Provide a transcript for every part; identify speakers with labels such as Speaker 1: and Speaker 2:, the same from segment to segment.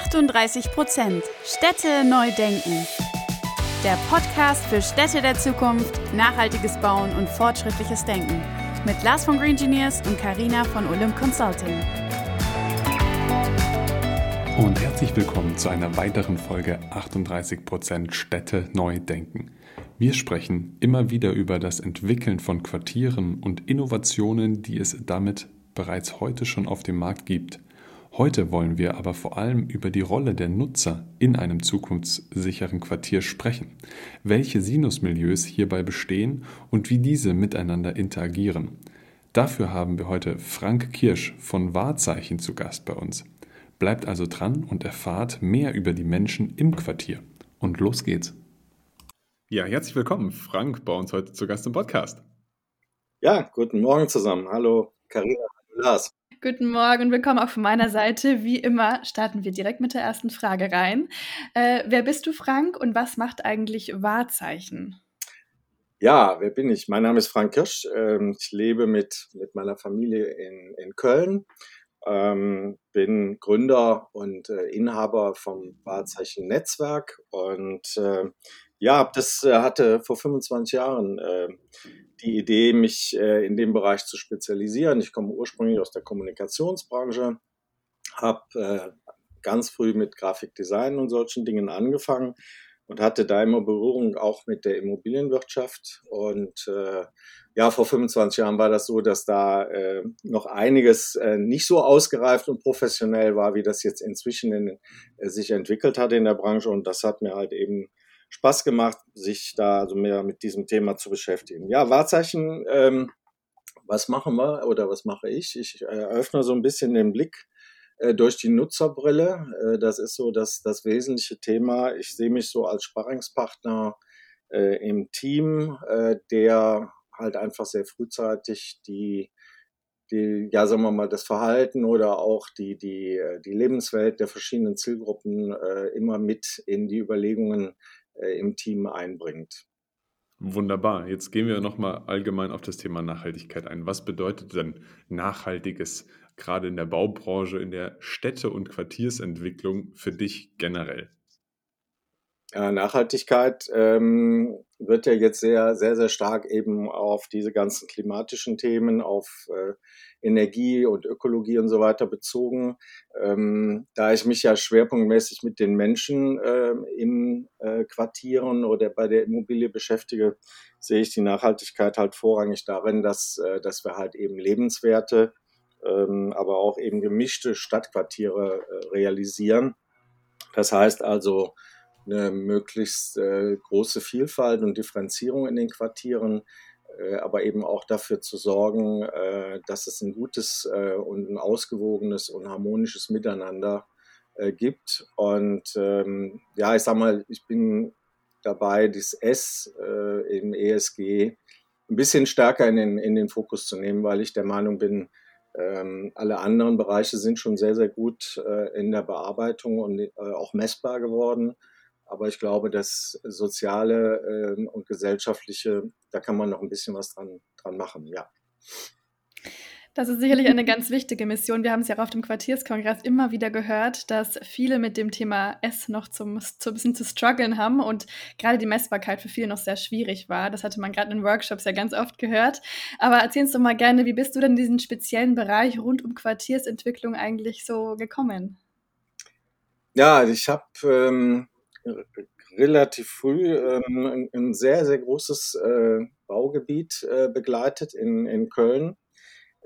Speaker 1: 38 Prozent Städte neu denken. Der Podcast für Städte der Zukunft, nachhaltiges Bauen und fortschrittliches Denken. Mit Lars von Green Engineers und Karina von Olymp Consulting.
Speaker 2: Und herzlich willkommen zu einer weiteren Folge 38 Prozent Städte neu denken. Wir sprechen immer wieder über das Entwickeln von Quartieren und Innovationen, die es damit bereits heute schon auf dem Markt gibt. Heute wollen wir aber vor allem über die Rolle der Nutzer in einem zukunftssicheren Quartier sprechen, welche Sinusmilieus hierbei bestehen und wie diese miteinander interagieren. Dafür haben wir heute Frank Kirsch von Wahrzeichen zu Gast bei uns. Bleibt also dran und erfahrt mehr über die Menschen im Quartier. Und los geht's. Ja, herzlich willkommen, Frank, bei uns heute zu Gast im Podcast.
Speaker 3: Ja, guten Morgen zusammen. Hallo, Karina, Lars.
Speaker 1: Guten Morgen und willkommen auch von meiner Seite. Wie immer starten wir direkt mit der ersten Frage rein. Äh, wer bist du, Frank, und was macht eigentlich Wahrzeichen?
Speaker 3: Ja, wer bin ich? Mein Name ist Frank Kirsch. Ähm, ich lebe mit, mit meiner Familie in, in Köln, ähm, bin Gründer und äh, Inhaber vom Wahrzeichen Netzwerk und äh, ja, das äh, hatte vor 25 Jahren äh, die Idee, mich äh, in dem Bereich zu spezialisieren. Ich komme ursprünglich aus der Kommunikationsbranche, habe äh, ganz früh mit Grafikdesign und solchen Dingen angefangen und hatte da immer Berührung auch mit der Immobilienwirtschaft. Und äh, ja, vor 25 Jahren war das so, dass da äh, noch einiges äh, nicht so ausgereift und professionell war, wie das jetzt inzwischen in, äh, sich entwickelt hat in der Branche. Und das hat mir halt eben Spaß gemacht, sich da also mehr mit diesem Thema zu beschäftigen. Ja, Wahrzeichen, ähm, was machen wir oder was mache ich? Ich eröffne so ein bisschen den Blick äh, durch die Nutzerbrille. Äh, das ist so das, das wesentliche Thema. Ich sehe mich so als Sparringspartner äh, im Team, äh, der halt einfach sehr frühzeitig die die, ja, sagen wir mal, das Verhalten oder auch die, die, äh, die Lebenswelt der verschiedenen Zielgruppen äh, immer mit in die Überlegungen äh, im Team einbringt.
Speaker 2: Wunderbar. Jetzt gehen wir nochmal allgemein auf das Thema Nachhaltigkeit ein. Was bedeutet denn Nachhaltiges gerade in der Baubranche, in der Städte- und Quartiersentwicklung für dich generell?
Speaker 3: Nachhaltigkeit ähm, wird ja jetzt sehr, sehr, sehr stark eben auf diese ganzen klimatischen Themen, auf äh, Energie und Ökologie und so weiter bezogen. Ähm, da ich mich ja schwerpunktmäßig mit den Menschen äh, im äh, Quartieren oder bei der Immobilie beschäftige, sehe ich die Nachhaltigkeit halt vorrangig darin, dass, äh, dass wir halt eben lebenswerte, ähm, aber auch eben gemischte Stadtquartiere realisieren. Das heißt also, eine möglichst äh, große Vielfalt und Differenzierung in den Quartieren, äh, aber eben auch dafür zu sorgen, äh, dass es ein gutes äh, und ein ausgewogenes und harmonisches Miteinander äh, gibt. Und ähm, ja, ich sag mal, ich bin dabei, das S äh, im ESG ein bisschen stärker in den, in den Fokus zu nehmen, weil ich der Meinung bin, ähm, alle anderen Bereiche sind schon sehr, sehr gut äh, in der Bearbeitung und äh, auch messbar geworden. Aber ich glaube, das Soziale äh, und Gesellschaftliche, da kann man noch ein bisschen was dran, dran machen, ja.
Speaker 1: Das ist sicherlich eine ganz wichtige Mission. Wir haben es ja auch auf dem Quartierskongress immer wieder gehört, dass viele mit dem Thema S noch zum, zum bisschen zu strugglen haben und gerade die Messbarkeit für viele noch sehr schwierig war. Das hatte man gerade in Workshops ja ganz oft gehört. Aber erzähl uns doch mal gerne, wie bist du denn in diesen speziellen Bereich rund um Quartiersentwicklung eigentlich so gekommen?
Speaker 3: Ja, ich habe ähm, relativ früh ähm, ein, sehr, sehr großes äh, Baugebiet äh, begleitet in, in Köln.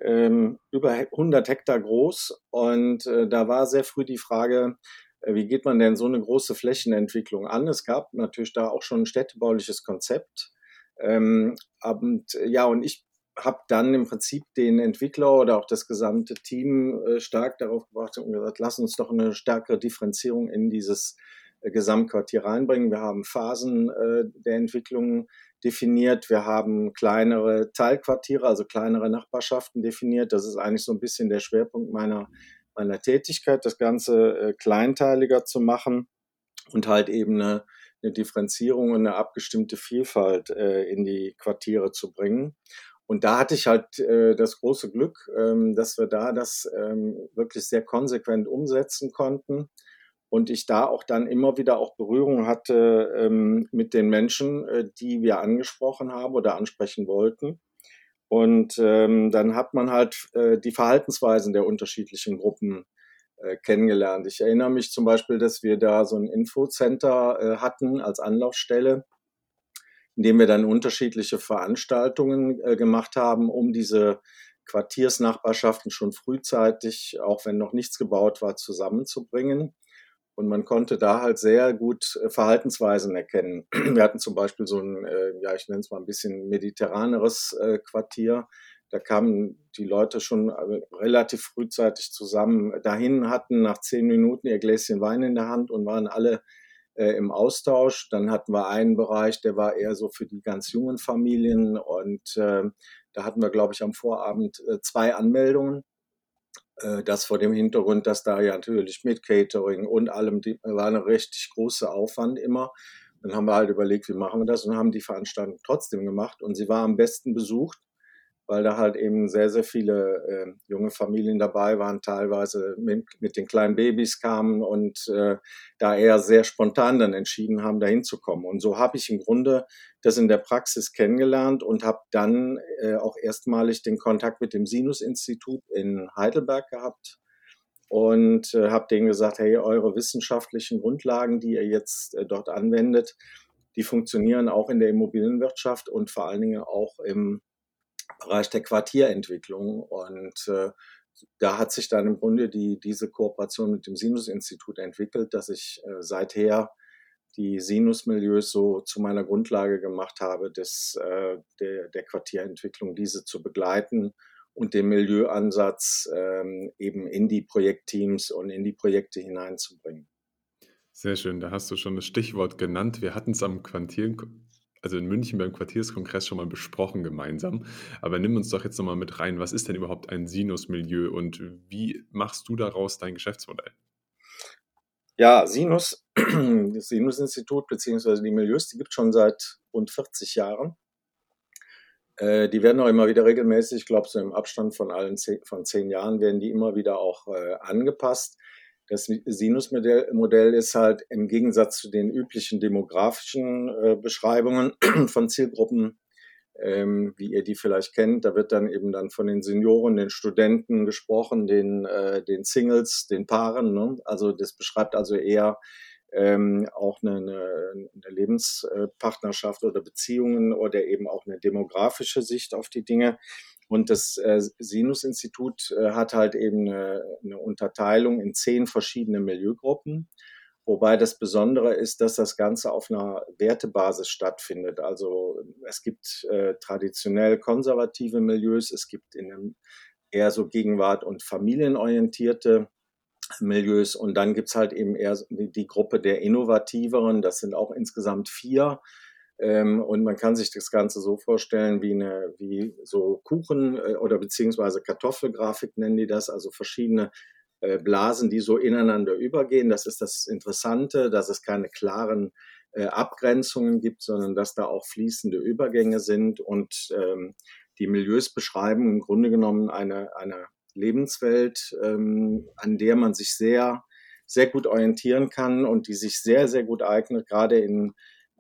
Speaker 3: Ähm, über 100 Hektar groß. Und äh, da war sehr früh die Frage, äh, wie geht man denn so eine große Flächenentwicklung an? Es gab natürlich da auch schon ein städtebauliches Konzept. Ähm, und, ja, und ich habe dann im Prinzip den Entwickler oder auch das gesamte Team äh, stark darauf gebracht und gesagt, lass uns doch eine stärkere Differenzierung in dieses Gesamtquartier reinbringen. Wir haben Phasen äh, der Entwicklung definiert. Wir haben kleinere Teilquartiere, also kleinere Nachbarschaften definiert. Das ist eigentlich so ein bisschen der Schwerpunkt meiner, meiner Tätigkeit, das Ganze äh, kleinteiliger zu machen und halt eben eine, eine Differenzierung und eine abgestimmte Vielfalt äh, in die Quartiere zu bringen. Und da hatte ich halt äh, das große Glück, ähm, dass wir da das ähm, wirklich sehr konsequent umsetzen konnten und ich da auch dann immer wieder auch Berührung hatte ähm, mit den Menschen, äh, die wir angesprochen haben oder ansprechen wollten. Und ähm, dann hat man halt äh, die Verhaltensweisen der unterschiedlichen Gruppen äh, kennengelernt. Ich erinnere mich zum Beispiel, dass wir da so ein Infocenter äh, hatten als Anlaufstelle, in dem wir dann unterschiedliche Veranstaltungen äh, gemacht haben, um diese Quartiersnachbarschaften schon frühzeitig, auch wenn noch nichts gebaut war, zusammenzubringen. Und man konnte da halt sehr gut äh, Verhaltensweisen erkennen. Wir hatten zum Beispiel so ein, äh, ja, ich nenne es mal ein bisschen mediterraneres äh, Quartier. Da kamen die Leute schon relativ frühzeitig zusammen dahin, hatten nach zehn Minuten ihr Gläschen Wein in der Hand und waren alle im Austausch. Dann hatten wir einen Bereich, der war eher so für die ganz jungen Familien und äh, da hatten wir, glaube ich, am Vorabend äh, zwei Anmeldungen das vor dem Hintergrund, dass da ja natürlich mit Catering und allem, die, war eine richtig große Aufwand immer. Dann haben wir halt überlegt, wie machen wir das und haben die Veranstaltung trotzdem gemacht und sie war am besten besucht weil da halt eben sehr, sehr viele äh, junge Familien dabei waren, teilweise mit, mit den kleinen Babys kamen und äh, da eher sehr spontan dann entschieden haben, da hinzukommen. Und so habe ich im Grunde das in der Praxis kennengelernt und habe dann äh, auch erstmalig den Kontakt mit dem Sinus-Institut in Heidelberg gehabt und äh, habe denen gesagt, hey, eure wissenschaftlichen Grundlagen, die ihr jetzt äh, dort anwendet, die funktionieren auch in der Immobilienwirtschaft und vor allen Dingen auch im Bereich der Quartierentwicklung. Und äh, da hat sich dann im Grunde die, diese Kooperation mit dem Sinus-Institut entwickelt, dass ich äh, seither die Sinus-Milieus so zu meiner Grundlage gemacht habe, des, äh, der, der Quartierentwicklung, diese zu begleiten und den Milieuansatz ähm, eben in die Projektteams und in die Projekte hineinzubringen.
Speaker 2: Sehr schön, da hast du schon das Stichwort genannt. Wir hatten es am Quartier, also in München beim Quartierskongress schon mal besprochen gemeinsam. Aber nimm uns doch jetzt nochmal mit rein. Was ist denn überhaupt ein Sinus-Milieu und wie machst du daraus dein Geschäftsmodell?
Speaker 3: Ja, Sinus, das Sinus-Institut beziehungsweise die Milieus, die gibt es schon seit rund 40 Jahren. Äh, die werden auch immer wieder regelmäßig, ich glaube so im Abstand von allen zehn, von zehn Jahren werden die immer wieder auch äh, angepasst. Das Sinusmodell ist halt im Gegensatz zu den üblichen demografischen äh, Beschreibungen von Zielgruppen, ähm, wie ihr die vielleicht kennt, da wird dann eben dann von den Senioren, den Studenten gesprochen, den, äh, den Singles, den Paaren. Ne? Also das beschreibt also eher ähm, auch eine, eine, eine Lebenspartnerschaft oder Beziehungen oder eben auch eine demografische Sicht auf die Dinge. Und das äh, Sinus-Institut äh, hat halt eben eine, eine, Unterteilung in zehn verschiedene Milieugruppen. Wobei das Besondere ist, dass das Ganze auf einer Wertebasis stattfindet. Also es gibt äh, traditionell konservative Milieus, es gibt in einem eher so Gegenwart- und familienorientierte Milieus und dann gibt's halt eben eher die Gruppe der innovativeren, das sind auch insgesamt vier ähm, und man kann sich das Ganze so vorstellen wie eine, wie so Kuchen äh, oder beziehungsweise Kartoffelgrafik nennen die das, also verschiedene äh, Blasen, die so ineinander übergehen. Das ist das Interessante, dass es keine klaren äh, Abgrenzungen gibt, sondern dass da auch fließende Übergänge sind und ähm, die Milieus beschreiben im Grunde genommen eine, eine Lebenswelt, ähm, an der man sich sehr, sehr gut orientieren kann und die sich sehr, sehr gut eignet, gerade in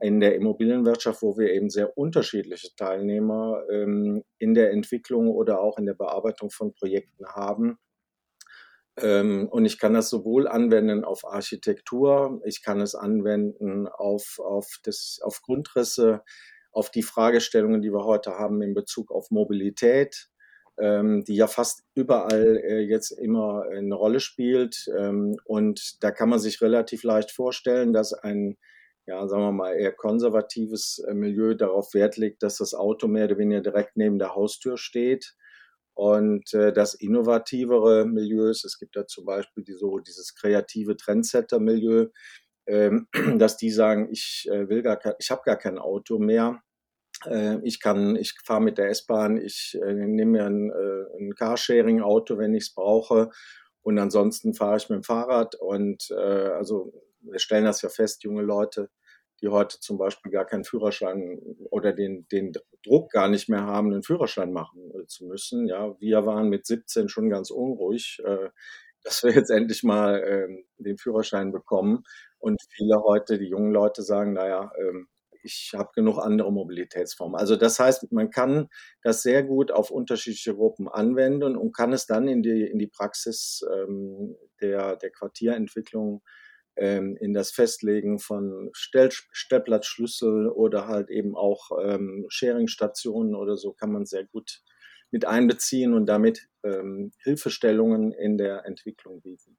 Speaker 3: in der Immobilienwirtschaft, wo wir eben sehr unterschiedliche Teilnehmer ähm, in der Entwicklung oder auch in der Bearbeitung von Projekten haben. Ähm, und ich kann das sowohl anwenden auf Architektur, ich kann es anwenden auf, auf, das, auf Grundrisse, auf die Fragestellungen, die wir heute haben in Bezug auf Mobilität, ähm, die ja fast überall äh, jetzt immer eine Rolle spielt. Ähm, und da kann man sich relativ leicht vorstellen, dass ein ja, sagen wir mal, eher konservatives äh, Milieu darauf Wert legt, dass das Auto mehr oder weniger direkt neben der Haustür steht. Und äh, das innovativere Milieus, es gibt da zum Beispiel die, so dieses kreative Trendsetter-Milieu, ähm, dass die sagen, ich äh, will gar ich habe gar kein Auto mehr. Äh, ich kann, ich fahre mit der S-Bahn, ich äh, nehme mir ein, äh, ein Carsharing-Auto, wenn ich es brauche. Und ansonsten fahre ich mit dem Fahrrad und äh, also wir stellen das ja fest, junge Leute, die heute zum Beispiel gar keinen Führerschein oder den, den Druck gar nicht mehr haben, einen Führerschein machen äh, zu müssen. Ja, wir waren mit 17 schon ganz unruhig. Äh, dass wir jetzt endlich mal ähm, den Führerschein bekommen. Und viele heute, die jungen Leute sagen, naja, ähm, ich habe genug andere Mobilitätsformen. Also das heißt, man kann das sehr gut auf unterschiedliche Gruppen anwenden und kann es dann in die, in die Praxis ähm, der, der Quartierentwicklung ähm, in das Festlegen von Stell Stellplatzschlüssel oder halt eben auch ähm, Sharing-Stationen oder so kann man sehr gut mit einbeziehen und damit ähm, Hilfestellungen in der Entwicklung bieten.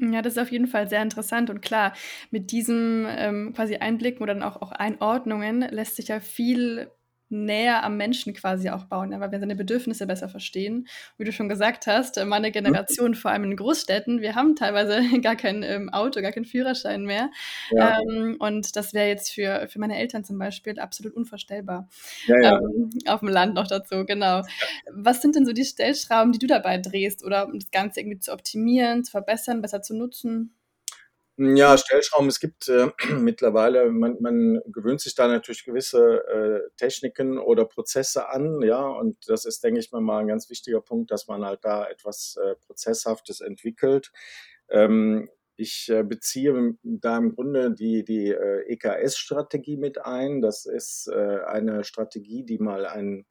Speaker 1: Ja, das ist auf jeden Fall sehr interessant und klar, mit diesem ähm, quasi Einblicken oder dann auch, auch Einordnungen lässt sich ja viel näher am Menschen quasi auch bauen, ja, weil wir seine Bedürfnisse besser verstehen. Wie du schon gesagt hast, äh, meine Generation, vor allem in Großstädten, wir haben teilweise gar kein ähm, Auto, gar keinen Führerschein mehr. Ja. Ähm, und das wäre jetzt für, für meine Eltern zum Beispiel absolut unvorstellbar. Ja, ja. Ähm, auf dem Land noch dazu, genau. Was sind denn so die Stellschrauben, die du dabei drehst oder um das Ganze irgendwie zu optimieren, zu verbessern, besser zu nutzen?
Speaker 3: Ja, Stellschrauben, es gibt äh, mittlerweile, man, man gewöhnt sich da natürlich gewisse äh, Techniken oder Prozesse an, ja, und das ist, denke ich mal, mal ein ganz wichtiger Punkt, dass man halt da etwas äh, Prozesshaftes entwickelt. Ähm, ich äh, beziehe da im Grunde die, die äh, EKS-Strategie mit ein. Das ist äh, eine Strategie, die mal ein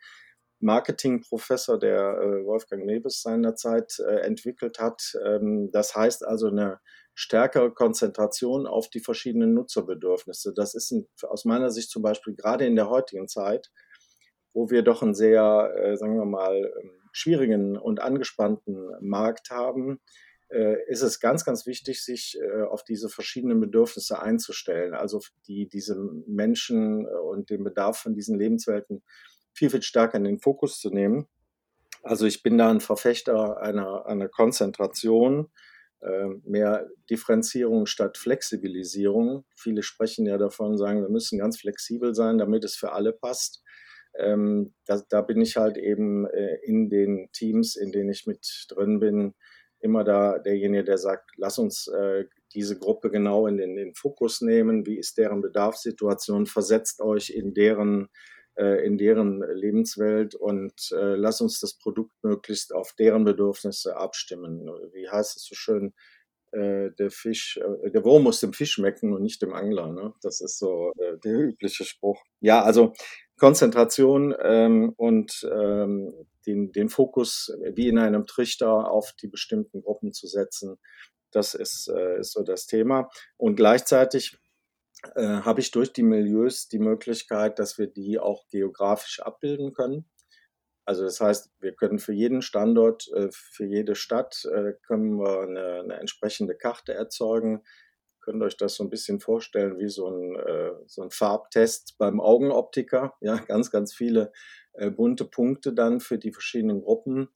Speaker 3: Marketingprofessor, der äh, Wolfgang Mewes seinerzeit äh, entwickelt hat. Ähm, das heißt also eine stärkere Konzentration auf die verschiedenen Nutzerbedürfnisse. Das ist ein, aus meiner Sicht zum Beispiel gerade in der heutigen Zeit, wo wir doch einen sehr, äh, sagen wir mal, ähm, schwierigen und angespannten Markt haben, äh, ist es ganz, ganz wichtig, sich äh, auf diese verschiedenen Bedürfnisse einzustellen. Also die, diese Menschen äh, und den Bedarf von diesen Lebenswelten viel, viel stärker in den Fokus zu nehmen. Also ich bin da ein Verfechter einer, einer Konzentration, mehr Differenzierung statt Flexibilisierung. Viele sprechen ja davon, sagen, wir müssen ganz flexibel sein, damit es für alle passt. Ähm, da, da, bin ich halt eben äh, in den Teams, in denen ich mit drin bin, immer da derjenige, der sagt, lass uns äh, diese Gruppe genau in den, den Fokus nehmen. Wie ist deren Bedarfssituation? Versetzt euch in deren äh, in deren Lebenswelt und äh, lass uns das Produkt möglichst auf deren Bedürfnisse abstimmen. Wie heißt es so schön? Äh, der Fisch, äh, der Wurm muss dem Fisch schmecken und nicht dem Angler. Ne? Das ist so äh, der übliche Spruch. Ja, also Konzentration ähm, und ähm, den, den Fokus wie in einem Trichter auf die bestimmten Gruppen zu setzen. Das ist, ist so das Thema. Und gleichzeitig äh, habe ich durch die Milieus die Möglichkeit, dass wir die auch geografisch abbilden können. Also das heißt, wir können für jeden Standort, äh, für jede Stadt äh, können wir eine, eine, entsprechende Karte erzeugen. Könnt euch das so ein bisschen vorstellen wie so ein, äh, so ein Farbtest beim Augenoptiker. Ja, ganz, ganz viele bunte Punkte dann für die verschiedenen Gruppen.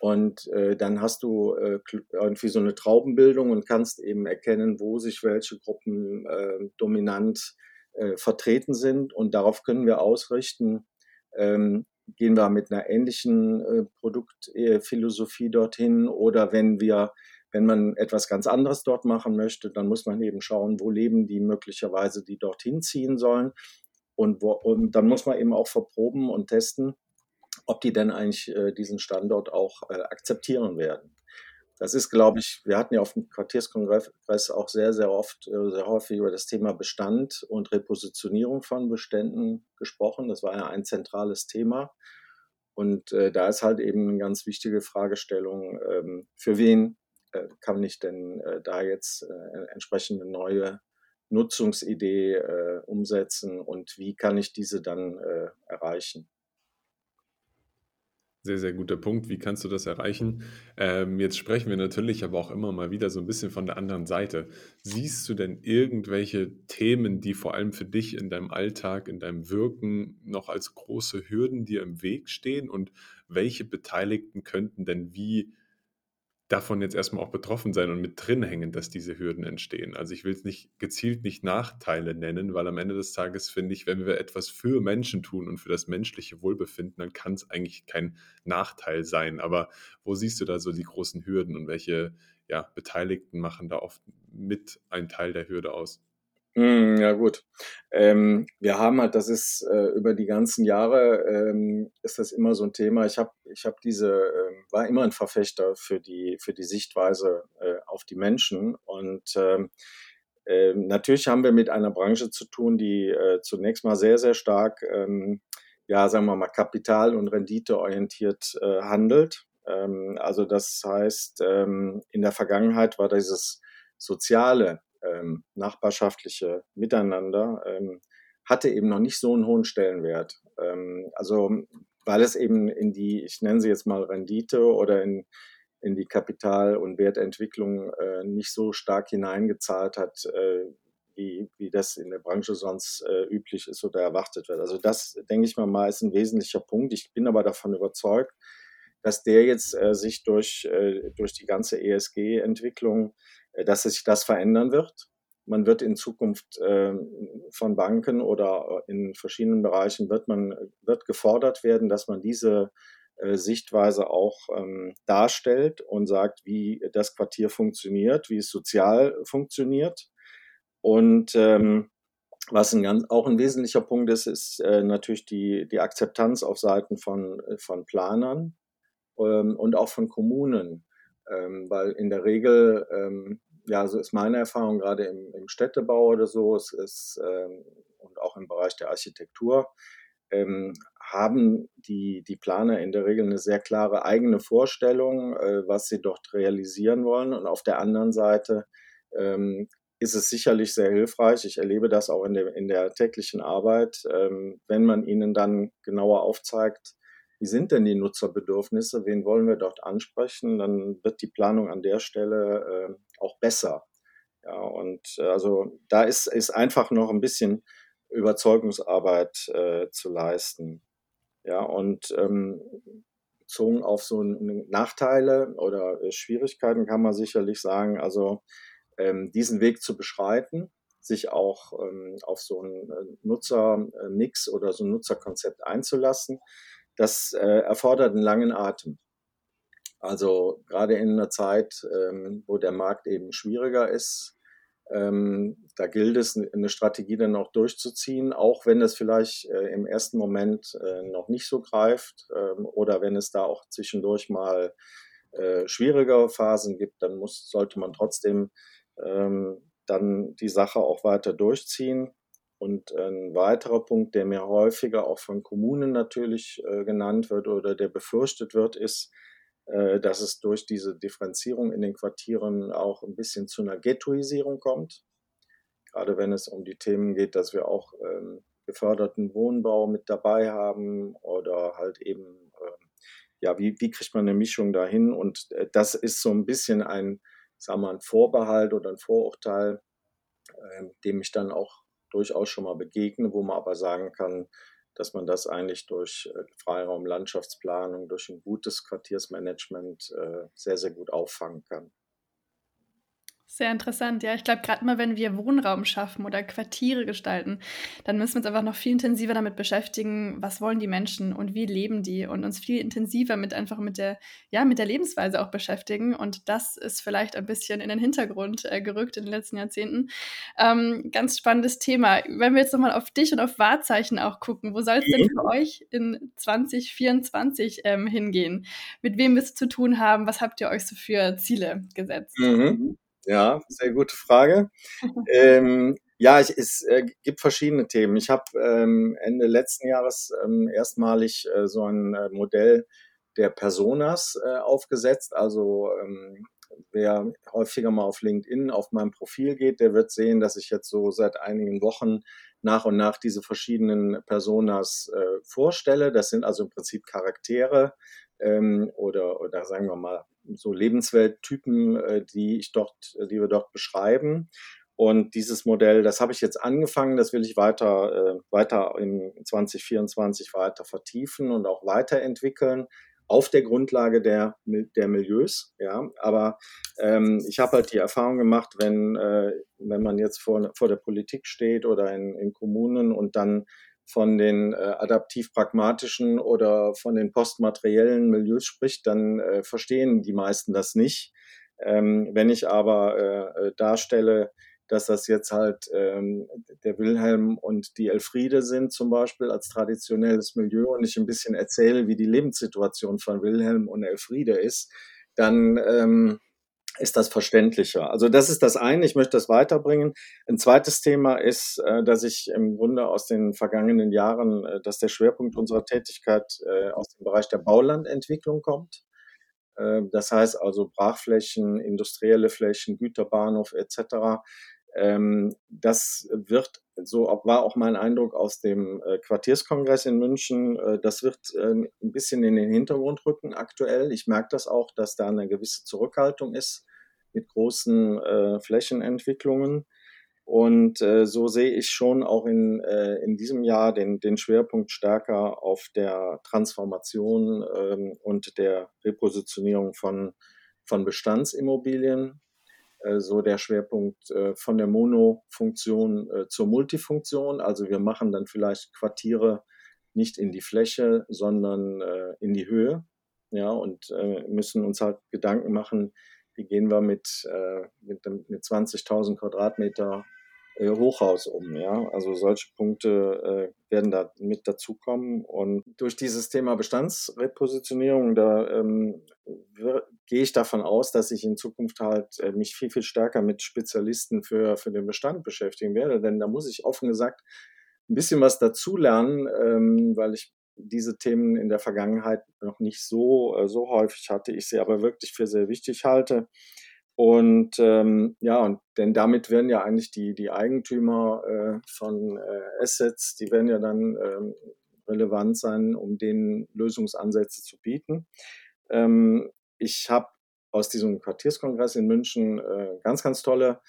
Speaker 3: Und äh, dann hast du äh, irgendwie so eine Traubenbildung und kannst eben erkennen, wo sich welche Gruppen äh, dominant äh, vertreten sind. Und darauf können wir ausrichten, ähm, gehen wir mit einer ähnlichen äh, Produktphilosophie dorthin oder wenn wir wenn man etwas ganz anderes dort machen möchte, dann muss man eben schauen, wo leben die möglicherweise, die dorthin ziehen sollen. Und, wo, und dann muss man eben auch verproben und testen, ob die denn eigentlich äh, diesen Standort auch äh, akzeptieren werden. Das ist, glaube ich, wir hatten ja auf dem Quartierskongress auch sehr, sehr oft, äh, sehr häufig über das Thema Bestand und Repositionierung von Beständen gesprochen. Das war ja ein zentrales Thema. Und äh, da ist halt eben eine ganz wichtige Fragestellung, ähm, für wen äh, kann ich denn da jetzt entsprechende neue Nutzungsidee umsetzen und wie kann ich diese dann erreichen?
Speaker 2: Sehr, sehr guter Punkt. Wie kannst du das erreichen? Ähm, jetzt sprechen wir natürlich aber auch immer mal wieder so ein bisschen von der anderen Seite. Siehst du denn irgendwelche Themen, die vor allem für dich in deinem Alltag, in deinem Wirken noch als große Hürden dir im Weg stehen? Und welche Beteiligten könnten denn wie davon jetzt erstmal auch betroffen sein und mit drin hängen, dass diese Hürden entstehen. Also ich will es nicht gezielt nicht Nachteile nennen, weil am Ende des Tages finde ich, wenn wir etwas für Menschen tun und für das menschliche Wohlbefinden, dann kann es eigentlich kein Nachteil sein. Aber wo siehst du da so die großen Hürden und welche ja, Beteiligten machen da oft mit einen Teil der Hürde aus?
Speaker 3: Hm, ja gut. Ähm, wir haben halt, das ist äh, über die ganzen Jahre ähm, ist das immer so ein Thema. Ich habe, ich habe diese, äh, war immer ein Verfechter für die für die Sichtweise äh, auf die Menschen und ähm, äh, natürlich haben wir mit einer Branche zu tun, die äh, zunächst mal sehr sehr stark, ähm, ja sagen wir mal kapital- und renditeorientiert äh, handelt. Ähm, also das heißt, ähm, in der Vergangenheit war dieses soziale ähm, nachbarschaftliche Miteinander ähm, hatte eben noch nicht so einen hohen Stellenwert. Ähm, also weil es eben in die, ich nenne sie jetzt mal Rendite oder in, in die Kapital- und Wertentwicklung äh, nicht so stark hineingezahlt hat, äh, wie, wie das in der Branche sonst äh, üblich ist oder erwartet wird. Also das, denke ich mal, mal ist ein wesentlicher Punkt. Ich bin aber davon überzeugt, dass der jetzt äh, sich durch, äh, durch die ganze ESG-Entwicklung dass sich das verändern wird. Man wird in Zukunft äh, von Banken oder in verschiedenen Bereichen wird man wird gefordert werden, dass man diese äh, Sichtweise auch ähm, darstellt und sagt, wie das Quartier funktioniert, wie es sozial funktioniert. Und ähm, was ein ganz, auch ein wesentlicher Punkt ist, ist äh, natürlich die, die Akzeptanz auf Seiten von, von Planern ähm, und auch von Kommunen ähm, weil in der Regel, ähm, ja, so ist meine Erfahrung gerade im, im Städtebau oder so, es ist, ähm, und auch im Bereich der Architektur, ähm, haben die, die Planer in der Regel eine sehr klare eigene Vorstellung, äh, was sie dort realisieren wollen. Und auf der anderen Seite ähm, ist es sicherlich sehr hilfreich. Ich erlebe das auch in der, in der täglichen Arbeit, ähm, wenn man ihnen dann genauer aufzeigt, wie sind denn die Nutzerbedürfnisse, wen wollen wir dort ansprechen, dann wird die Planung an der Stelle äh, auch besser. Ja, und äh, also da ist, ist einfach noch ein bisschen Überzeugungsarbeit äh, zu leisten. Ja, und ähm, bezogen auf so Nachteile oder äh, Schwierigkeiten kann man sicherlich sagen, also ähm, diesen Weg zu beschreiten, sich auch ähm, auf so einen äh, Nutzermix oder so ein Nutzerkonzept einzulassen das äh, erfordert einen langen Atem. Also gerade in einer Zeit, ähm, wo der Markt eben schwieriger ist, ähm, da gilt es, eine Strategie dann auch durchzuziehen, auch wenn es vielleicht äh, im ersten Moment äh, noch nicht so greift ähm, oder wenn es da auch zwischendurch mal äh, schwierigere Phasen gibt, dann muss, sollte man trotzdem ähm, dann die Sache auch weiter durchziehen. Und ein weiterer Punkt, der mir häufiger auch von Kommunen natürlich äh, genannt wird oder der befürchtet wird, ist, äh, dass es durch diese Differenzierung in den Quartieren auch ein bisschen zu einer Ghettoisierung kommt. Gerade wenn es um die Themen geht, dass wir auch ähm, geförderten Wohnbau mit dabei haben oder halt eben, äh, ja, wie, wie kriegt man eine Mischung dahin? Und äh, das ist so ein bisschen ein, sagen wir, ein Vorbehalt oder ein Vorurteil, ähm, dem ich dann auch durchaus schon mal begegne, wo man aber sagen kann, dass man das eigentlich durch äh, Freiraum, Landschaftsplanung, durch ein gutes Quartiersmanagement äh, sehr, sehr gut auffangen kann.
Speaker 1: Sehr interessant, ja. Ich glaube, gerade mal, wenn wir Wohnraum schaffen oder Quartiere gestalten, dann müssen wir uns einfach noch viel intensiver damit beschäftigen, was wollen die Menschen und wie leben die und uns viel intensiver mit einfach mit der, ja, mit der Lebensweise auch beschäftigen. Und das ist vielleicht ein bisschen in den Hintergrund äh, gerückt in den letzten Jahrzehnten. Ähm, ganz spannendes Thema. Wenn wir jetzt nochmal auf dich und auf Wahrzeichen auch gucken, wo soll es denn für euch in 2024 ähm, hingehen? Mit wem wirst du zu tun haben? Was habt ihr euch so für Ziele gesetzt?
Speaker 3: Mhm. Ja, sehr gute Frage. ähm, ja, ich, es äh, gibt verschiedene Themen. Ich habe ähm, Ende letzten Jahres ähm, erstmalig äh, so ein äh, Modell der Personas äh, aufgesetzt. Also ähm, wer häufiger mal auf LinkedIn auf meinem Profil geht, der wird sehen, dass ich jetzt so seit einigen Wochen nach und nach diese verschiedenen Personas äh, vorstelle. Das sind also im Prinzip Charaktere ähm, oder, oder sagen wir mal so Lebenswelttypen, äh, die ich dort, die wir dort beschreiben. Und dieses Modell, das habe ich jetzt angefangen, das will ich weiter, äh, weiter in 2024 weiter vertiefen und auch weiterentwickeln auf der Grundlage der, der Milieus. Ja, aber ähm, ich habe halt die Erfahrung gemacht, wenn, äh, wenn man jetzt vor, vor der Politik steht oder in, in Kommunen und dann von den äh, adaptiv-pragmatischen oder von den postmateriellen Milieus spricht, dann äh, verstehen die meisten das nicht. Ähm, wenn ich aber äh, äh darstelle, dass das jetzt halt ähm, der Wilhelm und die Elfriede sind zum Beispiel als traditionelles Milieu und ich ein bisschen erzähle, wie die Lebenssituation von Wilhelm und Elfriede ist, dann ähm, ist das verständlicher. Also das ist das eine, ich möchte das weiterbringen. Ein zweites Thema ist, äh, dass ich im Grunde aus den vergangenen Jahren, äh, dass der Schwerpunkt unserer Tätigkeit äh, aus dem Bereich der Baulandentwicklung kommt. Das heißt also Brachflächen, industrielle Flächen, Güterbahnhof etc. Ähm, das wird, so war auch mein Eindruck aus dem Quartierskongress in München, das wird ein bisschen in den Hintergrund rücken aktuell. Ich merke das auch, dass da eine gewisse Zurückhaltung ist mit großen äh, Flächenentwicklungen. Und äh, so sehe ich schon auch in, äh, in diesem Jahr den, den Schwerpunkt stärker auf der Transformation ähm, und der Repositionierung von, von Bestandsimmobilien. Äh, so der Schwerpunkt äh, von der Monofunktion äh, zur Multifunktion. Also wir machen dann vielleicht Quartiere nicht in die Fläche, sondern äh, in die Höhe. Ja, und äh, müssen uns halt Gedanken machen, wie gehen wir mit, äh, mit, mit 20.000 Quadratmeter äh, Hochhaus um. Ja? Also solche Punkte äh, werden da mit dazukommen. Und durch dieses Thema Bestandsrepositionierung, da ähm, gehe ich davon aus, dass ich in Zukunft halt äh, mich viel, viel stärker mit Spezialisten für, für den Bestand beschäftigen werde. Denn da muss ich offen gesagt ein bisschen was dazulernen, ähm, weil ich diese Themen in der Vergangenheit noch nicht so, äh, so häufig hatte, ich sie aber wirklich für sehr wichtig halte. Und ähm, ja, und denn damit werden ja eigentlich die, die Eigentümer äh, von äh, Assets, die werden ja dann ähm, relevant sein, um denen Lösungsansätze zu bieten. Ähm, ich habe aus diesem Quartierskongress in München äh, ganz, ganz tolle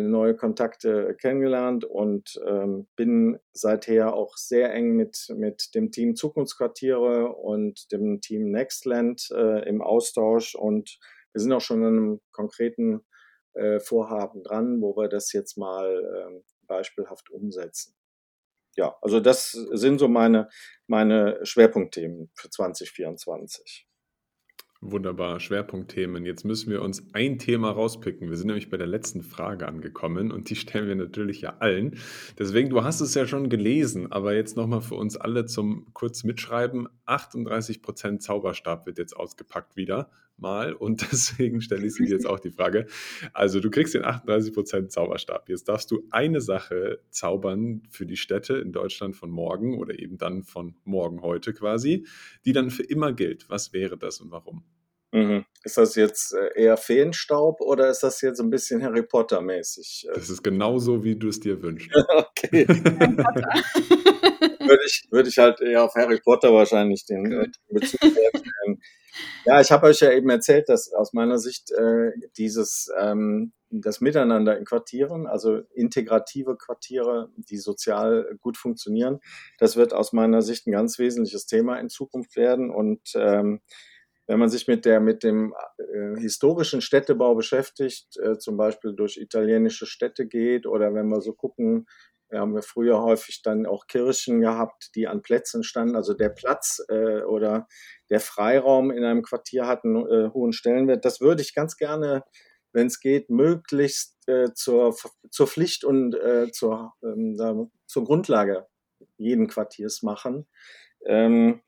Speaker 3: neue Kontakte kennengelernt und ähm, bin seither auch sehr eng mit, mit dem Team Zukunftsquartiere und dem Team Nextland äh, im Austausch und wir sind auch schon an einem konkreten äh, Vorhaben dran, wo wir das jetzt mal äh, beispielhaft umsetzen. Ja, also das sind so meine, meine Schwerpunktthemen für 2024.
Speaker 2: Wunderbar, Schwerpunktthemen. Jetzt müssen wir uns ein Thema rauspicken. Wir sind nämlich bei der letzten Frage angekommen und die stellen wir natürlich ja allen. Deswegen, du hast es ja schon gelesen, aber jetzt nochmal für uns alle zum kurz mitschreiben. 38% Zauberstab wird jetzt ausgepackt wieder mal und deswegen stelle ich dir jetzt auch die Frage. Also du kriegst den 38% Zauberstab. Jetzt darfst du eine Sache zaubern für die Städte in Deutschland von morgen oder eben dann von morgen heute quasi, die dann für immer gilt. Was wäre das und warum?
Speaker 3: Mhm. Ist das jetzt äh, eher Feenstaub oder ist das jetzt ein bisschen Harry Potter mäßig?
Speaker 2: Das ist genauso, wie du es dir wünschst.
Speaker 3: okay. würde, ich, würde ich halt eher auf Harry Potter wahrscheinlich den, den Bezug herstellen. Ja, ich habe euch ja eben erzählt, dass aus meiner Sicht äh, dieses ähm, das Miteinander in Quartieren, also integrative Quartiere, die sozial gut funktionieren, das wird aus meiner Sicht ein ganz wesentliches Thema in Zukunft werden. Und ähm, wenn man sich mit der mit dem äh, historischen Städtebau beschäftigt, äh, zum Beispiel durch italienische Städte geht oder wenn wir so gucken, wir haben ja früher häufig dann auch Kirchen gehabt, die an Plätzen standen. Also der Platz äh, oder der Freiraum in einem Quartier hat einen äh, hohen Stellenwert. Das würde ich ganz gerne, wenn es geht, möglichst äh, zur, zur Pflicht und äh, zur, ähm, zur Grundlage jeden Quartiers machen. Ähm,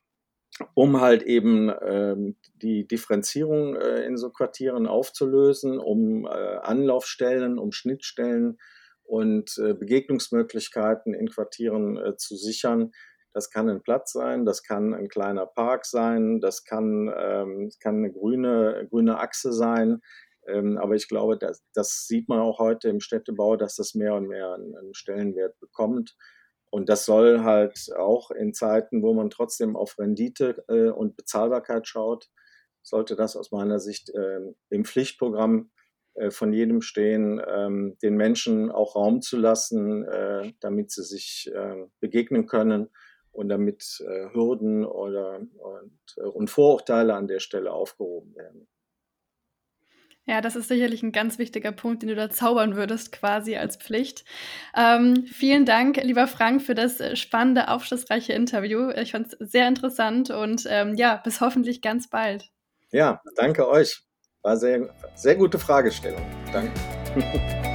Speaker 3: um halt eben ähm, die Differenzierung äh, in so Quartieren aufzulösen, um äh, Anlaufstellen, um Schnittstellen und äh, Begegnungsmöglichkeiten in Quartieren äh, zu sichern. Das kann ein Platz sein, das kann ein kleiner Park sein, das kann, ähm, kann eine grüne, grüne Achse sein. Ähm, aber ich glaube, das, das sieht man auch heute im Städtebau, dass das mehr und mehr einen, einen Stellenwert bekommt. Und das soll halt auch in Zeiten, wo man trotzdem auf Rendite äh, und Bezahlbarkeit schaut, sollte das aus meiner Sicht äh, im Pflichtprogramm äh, von jedem stehen, ähm, den Menschen auch Raum zu lassen, äh, damit sie sich äh, begegnen können und damit äh, Hürden oder, und, äh, und Vorurteile an der Stelle aufgehoben werden.
Speaker 1: Ja, das ist sicherlich ein ganz wichtiger Punkt, den du da zaubern würdest, quasi als Pflicht. Ähm, vielen Dank, lieber Frank, für das spannende, aufschlussreiche Interview. Ich fand es sehr interessant und ähm, ja, bis hoffentlich ganz bald.
Speaker 3: Ja, danke euch. War sehr, sehr gute Fragestellung. Danke.